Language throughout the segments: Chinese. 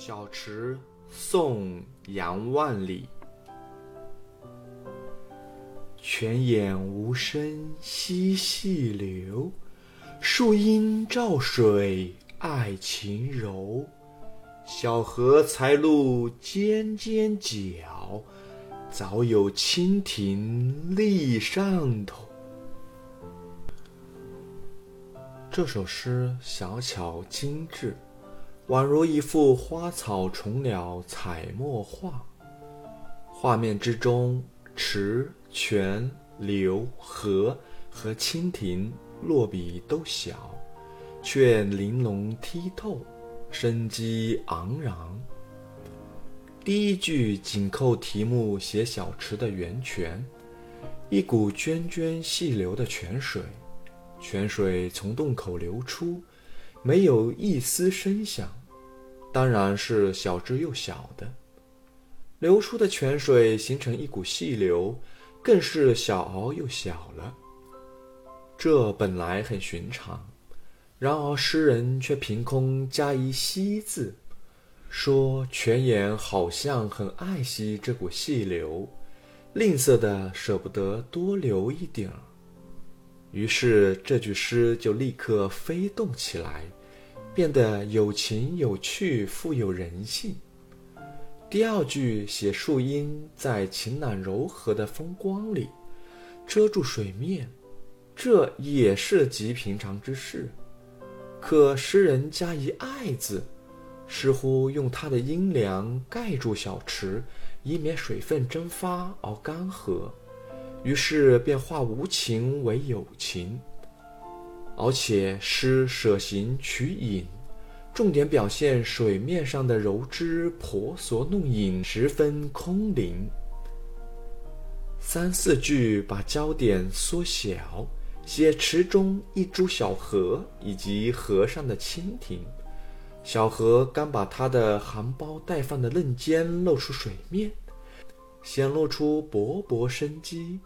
小池，宋·杨万里。泉眼无声惜细流，树阴照水爱晴柔。小荷才露尖尖角，早有蜻蜓立上头。这首诗小巧精致。宛如一幅花草虫鸟彩墨画，画面之中，池、泉、流、河和蜻蜓落笔都小，却玲珑剔透，生机盎然。第一句紧扣题目写小池的源泉，一股涓涓细流的泉水，泉水从洞口流出，没有一丝声响。当然是小只又小的，流出的泉水形成一股细流，更是小而又小了。这本来很寻常，然而诗人却凭空加一“惜”字，说泉眼好像很爱惜这股细流，吝啬的舍不得多留一点儿。于是这句诗就立刻飞动起来。变得有情有趣，富有人性。第二句写树荫在晴朗柔和的风光里遮住水面，这也是极平常之事。可诗人加一“爱”字，似乎用它的阴凉盖住小池，以免水分蒸发而干涸。于是便化无情为有情。而且诗舍形取影，重点表现水面上的柔枝婆娑弄影，十分空灵。三四句把焦点缩小，写池中一株小荷以及河上的蜻蜓。小荷刚把它的含苞待放的嫩尖露出水面，显露出勃勃生机。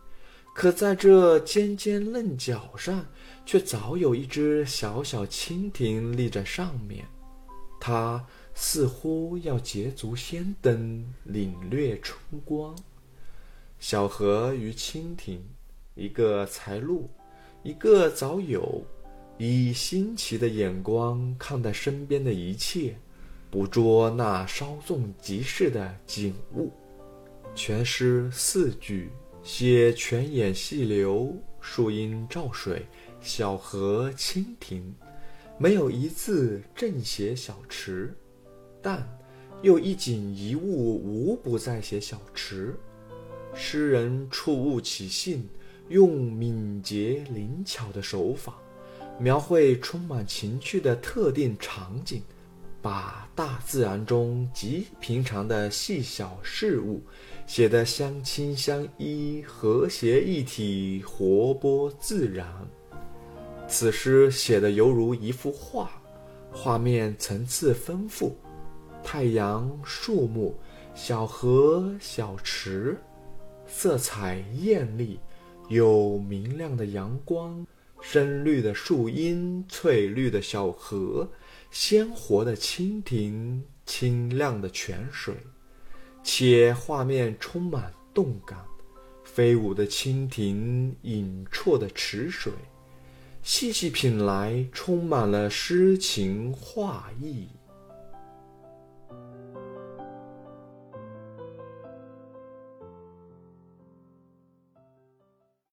可在这尖尖嫩角上，却早有一只小小蜻蜓立在上面，它似乎要捷足先登，领略春光。小荷与蜻蜓，一个才露，一个早有，以新奇的眼光看待身边的一切，捕捉那稍纵即逝的景物。全诗四句。写泉眼细流，树阴照水，小荷蜻蜓，没有一字正写小池，但又一景一物无不在写小池。诗人触物起兴，用敏捷灵巧的手法，描绘充满情趣的特定场景。把大自然中极平常的细小事物写得相亲相依、和谐一体、活泼自然。此诗写得犹如一幅画，画面层次丰富，太阳、树木、小河、小池，色彩艳丽，有明亮的阳光。深绿的树荫，翠绿的小河，鲜活的蜻蜓，清亮的泉水，且画面充满动感。飞舞的蜻蜓，隐绰的池水，细细品来，充满了诗情画意。